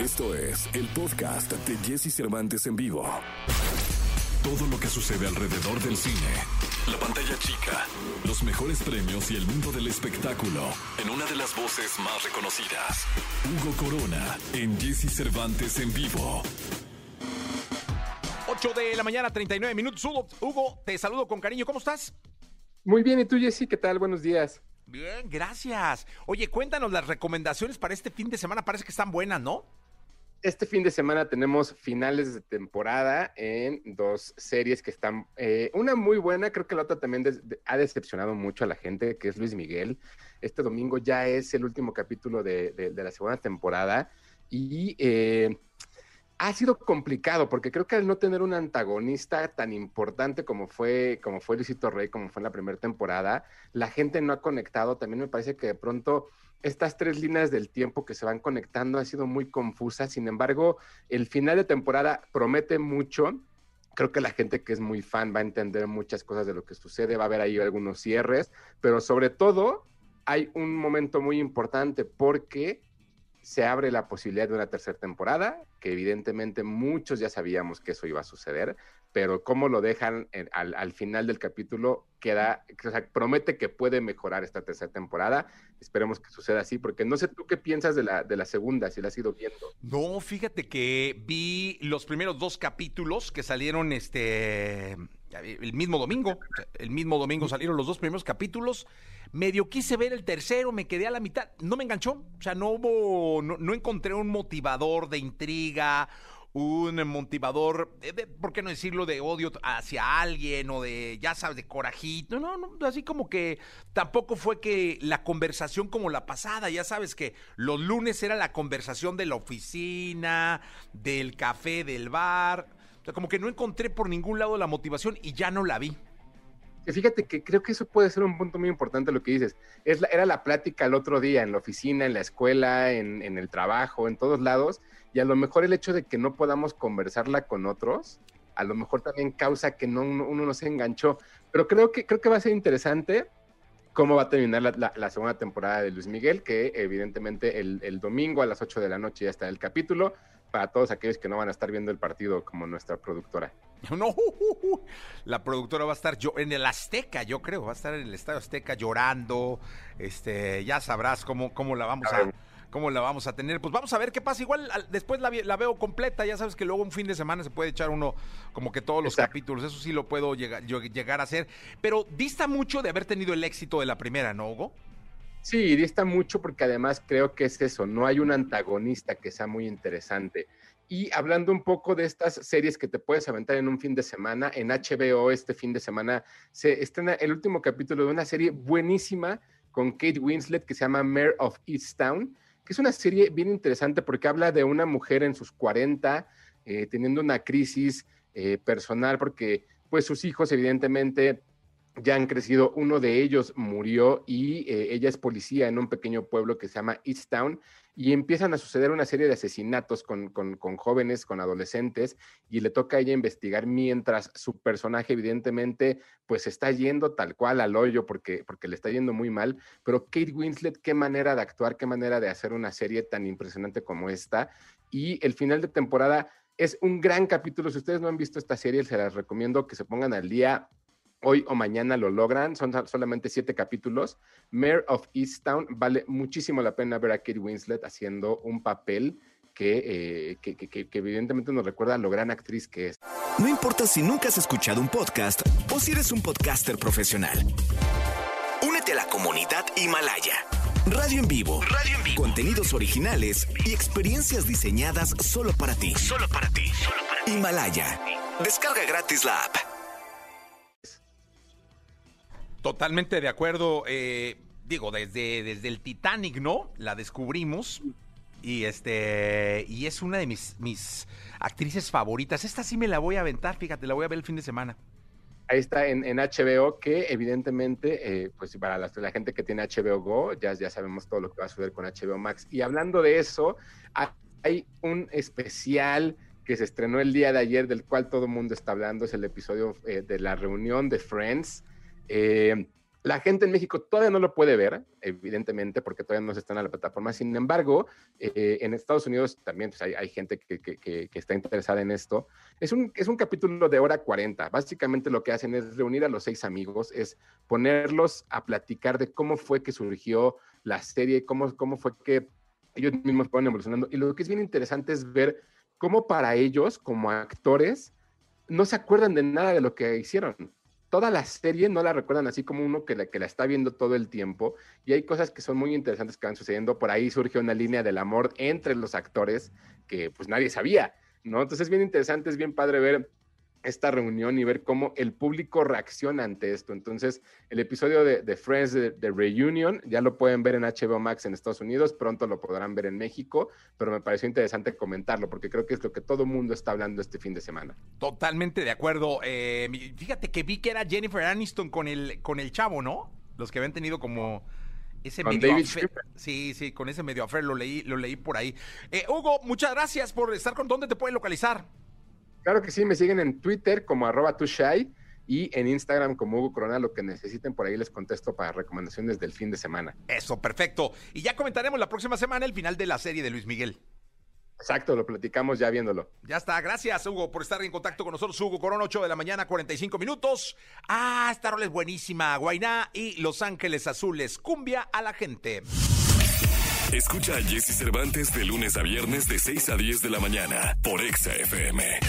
Esto es el podcast de Jesse Cervantes en vivo. Todo lo que sucede alrededor del cine, la pantalla chica, los mejores premios y el mundo del espectáculo en una de las voces más reconocidas. Hugo Corona en Jesse Cervantes en vivo. 8 de la mañana, 39 minutos. Hugo, te saludo con cariño. ¿Cómo estás? Muy bien, ¿y tú, Jessy? ¿Qué tal? Buenos días. Bien, gracias. Oye, cuéntanos las recomendaciones para este fin de semana. Parece que están buenas, ¿no? Este fin de semana tenemos finales de temporada en dos series que están, eh, una muy buena, creo que la otra también des- de- ha decepcionado mucho a la gente, que es Luis Miguel. Este domingo ya es el último capítulo de, de- de la segunda temporada y eh, ha sido complicado porque creo que al no tener un antagonista tan importante como fue, como fue Luisito Rey, como fue en la primera temporada, la gente no ha conectado. También me parece que de pronto estas tres líneas del tiempo que se van conectando ha sido muy confusa. Sin embargo, el final de temporada promete mucho. Creo que la gente que es muy fan va a entender muchas cosas de lo que sucede, va a haber ahí algunos cierres, pero sobre todo hay un momento muy importante porque se abre la posibilidad de una tercera temporada, que evidentemente muchos ya sabíamos que eso iba a suceder, pero cómo lo dejan al, al final del capítulo queda, o sea, promete que puede mejorar esta tercera temporada. Esperemos que suceda así, porque no sé tú qué piensas de la, de la segunda, si la has ido viendo. No, fíjate que vi los primeros dos capítulos que salieron este el mismo domingo. El mismo domingo salieron los dos primeros capítulos. Medio quise ver el tercero, me quedé a la mitad. No me enganchó. O sea, no hubo, no, no encontré un motivador de intriga, un motivador, de- de- ¿por qué no decirlo?, de odio hacia alguien o de, ya sabes, de corajito. No, no, así como que tampoco fue que la conversación como la pasada, ya sabes que los lunes era la conversación de la oficina, del café, del bar. Como que no encontré por ningún lado la motivación y ya no la vi. Fíjate que creo que eso puede ser un punto muy importante lo que dices. Era la plática el otro día en la oficina, en la escuela, en, en el trabajo, en todos lados, y a lo mejor el hecho de que no podamos conversarla con otros, a lo mejor también causa que no, uno, no se enganchó. Pero creo que, creo que va a ser interesante cómo va a terminar la, la- la segunda temporada de Luis Miguel, que evidentemente el, el domingo a las 8 de la noche ya está el capítulo, para todos aquellos que no van a estar viendo el partido como nuestra productora. No, la productora va a estar yo en el Azteca, yo creo, va a estar en el Estadio Azteca llorando. Este, ya sabrás cómo, cómo la vamos a cómo la vamos a tener. Pues vamos a ver qué pasa. Igual al- después la, veo completa. Ya sabes que luego un fin de semana se puede echar uno como que todos los Exacto. capítulos. Eso sí lo puedo llegar, yo- llegar a hacer. Pero dista mucho de haber tenido el éxito de la primera, ¿no, Hugo? Sí, dista mucho porque además creo que es eso, no hay un antagonista que sea muy interesante. Y hablando un poco de estas series que te puedes aventar en un fin de semana, en HBO este fin de semana se estrena el último capítulo de una serie buenísima con Kate Winslet que se llama Mayor of Easttown, que es una serie bien interesante porque habla de una mujer en sus 40 eh, teniendo una crisis eh, personal porque pues sus hijos evidentemente ya han crecido, uno de ellos murió y eh, ella es policía en un pequeño pueblo que se llama Easttown y empiezan a suceder una serie de asesinatos con, con, con jóvenes, con adolescentes y le toca a ella investigar mientras su personaje evidentemente pues está yendo tal cual al hoyo porque, porque le está yendo muy mal, pero Kate Winslet, qué manera de actuar, qué manera de hacer una serie tan impresionante como esta. Y el final de temporada es un gran capítulo, si ustedes no han visto esta serie, se las recomiendo que se pongan al día hoy o mañana lo logran, son sol- solamente siete capítulos. Mayor of Easttown, vale muchísimo la pena ver a Kate Winslet haciendo un papel que, eh, que, que- que- que evidentemente nos recuerda a lo gran actriz que es. No importa si nunca has escuchado un podcast o si eres un podcaster profesional. Únete a la comunidad Himalaya. Radio en vivo. Radio en vivo. Contenidos originales y experiencias diseñadas solo para ti. Solo para ti. Himalaya. Descarga gratis la app. Totalmente de acuerdo. eh, digo, desde, desde el Titanic, ¿no? La descubrimos. Y este. Y es una de mis, mis actrices favoritas. Esta sí me la voy a aventar, fíjate, la voy a ver el fin de semana. Ahí está en, HBO, que evidentemente, eh, pues para la, gente que tiene HBO Go, ya, ya sabemos todo lo que va a suceder con HBO Max. Y hablando de eso, ha- hay un especial que se estrenó el día de ayer, del cual todo el mundo está hablando, es el episodio eh, de la reunión de Friends. Eh, La gente en México todavía no lo puede ver, evidentemente, porque todavía no se está en la plataforma. Sin embargo, eh, en Estados Unidos también pues, hay, gente que, está interesada en esto. Es un, es un capítulo de hora 40. Básicamente lo que hacen es reunir a los seis amigos, es ponerlos a platicar de cómo fue que surgió la serie, cómo, cómo fue que ellos mismos fueron evolucionando. Y lo que es bien interesante es ver cómo para ellos, como actores, no se acuerdan de nada de lo que hicieron toda la serie no la recuerdan así como uno que la, que la está viendo todo el tiempo. Y hay cosas que son muy interesantes que van sucediendo. Por ahí surge una línea del amor entre los actores que pues nadie sabía, ¿no? Entonces es bien interesante, es bien padre ver esta reunión y ver cómo el público reacciona ante esto. Entonces, el episodio de, Friends de, Reunion ya lo pueden ver en HBO Max en Estados Unidos, pronto lo podrán ver en México, pero me pareció interesante comentarlo porque creo que es lo que todo el mundo está hablando este fin de semana. Totalmente de acuerdo. Eh, fíjate que vi que era Jennifer Aniston con el, con el chavo, ¿no? Los que habían tenido como ese medio Sí, sí, con ese medio afer lo leí, lo leí por ahí. Eh, Hugo, muchas gracias por estar con. ¿Dónde te pueden localizar? Claro que sí, me siguen en Twitter como arroba tushai y en Instagram como Hugo Corona, lo que necesiten por ahí les contesto para recomendaciones del fin de semana. Eso, perfecto. Y ya comentaremos la próxima semana el final de la serie de Luis Miguel. Exacto, lo platicamos ya viéndolo. Ya está, gracias Hugo por estar en contacto con nosotros. Hugo Corona, 8 de la mañana, 45 minutos. Ah, esta rola es buenísima. Guainá y Los Ángeles Azules. Cumbia a la gente. Escucha a Jesse Cervantes de lunes a viernes de 6 a 10 de la mañana por Exa FM.